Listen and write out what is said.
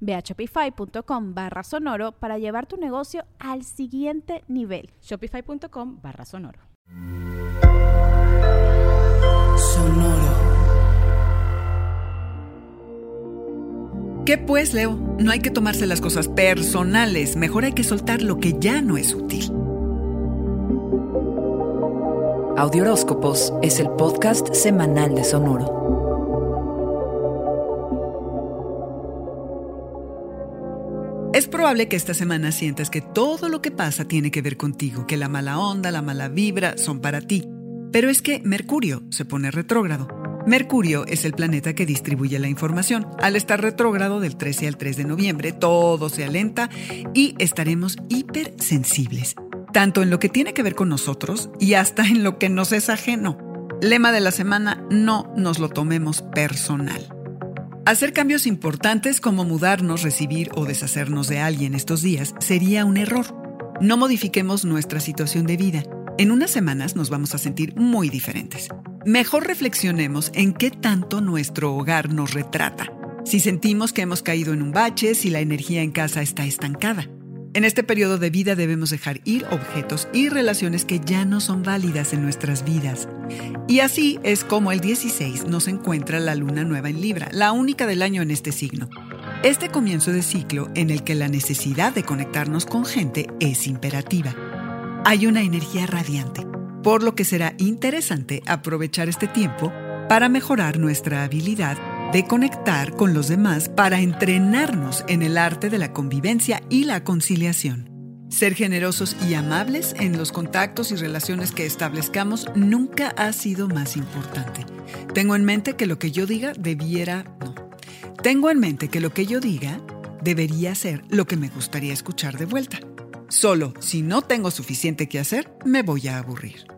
Ve a shopify.com barra sonoro para llevar tu negocio al siguiente nivel. Shopify.com barra sonoro. Sonoro. ¿Qué pues, Leo? No hay que tomarse las cosas personales, mejor hay que soltar lo que ya no es útil. Audioróscopos es el podcast semanal de Sonoro. Es probable que esta semana sientas que todo lo que pasa tiene que ver contigo, que la mala onda, la mala vibra son para ti. Pero es que Mercurio se pone retrógrado. Mercurio es el planeta que distribuye la información. Al estar retrógrado del 13 al 3 de noviembre, todo se alenta y estaremos hipersensibles, tanto en lo que tiene que ver con nosotros y hasta en lo que nos es ajeno. Lema de la semana, no nos lo tomemos personal. Hacer cambios importantes como mudarnos, recibir o deshacernos de alguien estos días sería un error. No modifiquemos nuestra situación de vida. En unas semanas nos vamos a sentir muy diferentes. Mejor reflexionemos en qué tanto nuestro hogar nos retrata. Si sentimos que hemos caído en un bache, si la energía en casa está estancada. En este periodo de vida debemos dejar ir objetos y relaciones que ya no son válidas en nuestras vidas. Y así es como el 16 nos encuentra la luna nueva en Libra, la única del año en este signo. Este comienzo de ciclo en el que la necesidad de conectarnos con gente es imperativa. Hay una energía radiante, por lo que será interesante aprovechar este tiempo para mejorar nuestra habilidad de conectar con los demás para entrenarnos en el arte de la convivencia y la conciliación. Ser generosos y amables en los contactos y relaciones que establezcamos nunca ha sido más importante. Tengo en mente que lo que yo diga debiera... No. Tengo en mente que lo que yo diga debería ser lo que me gustaría escuchar de vuelta. Solo si no tengo suficiente que hacer, me voy a aburrir.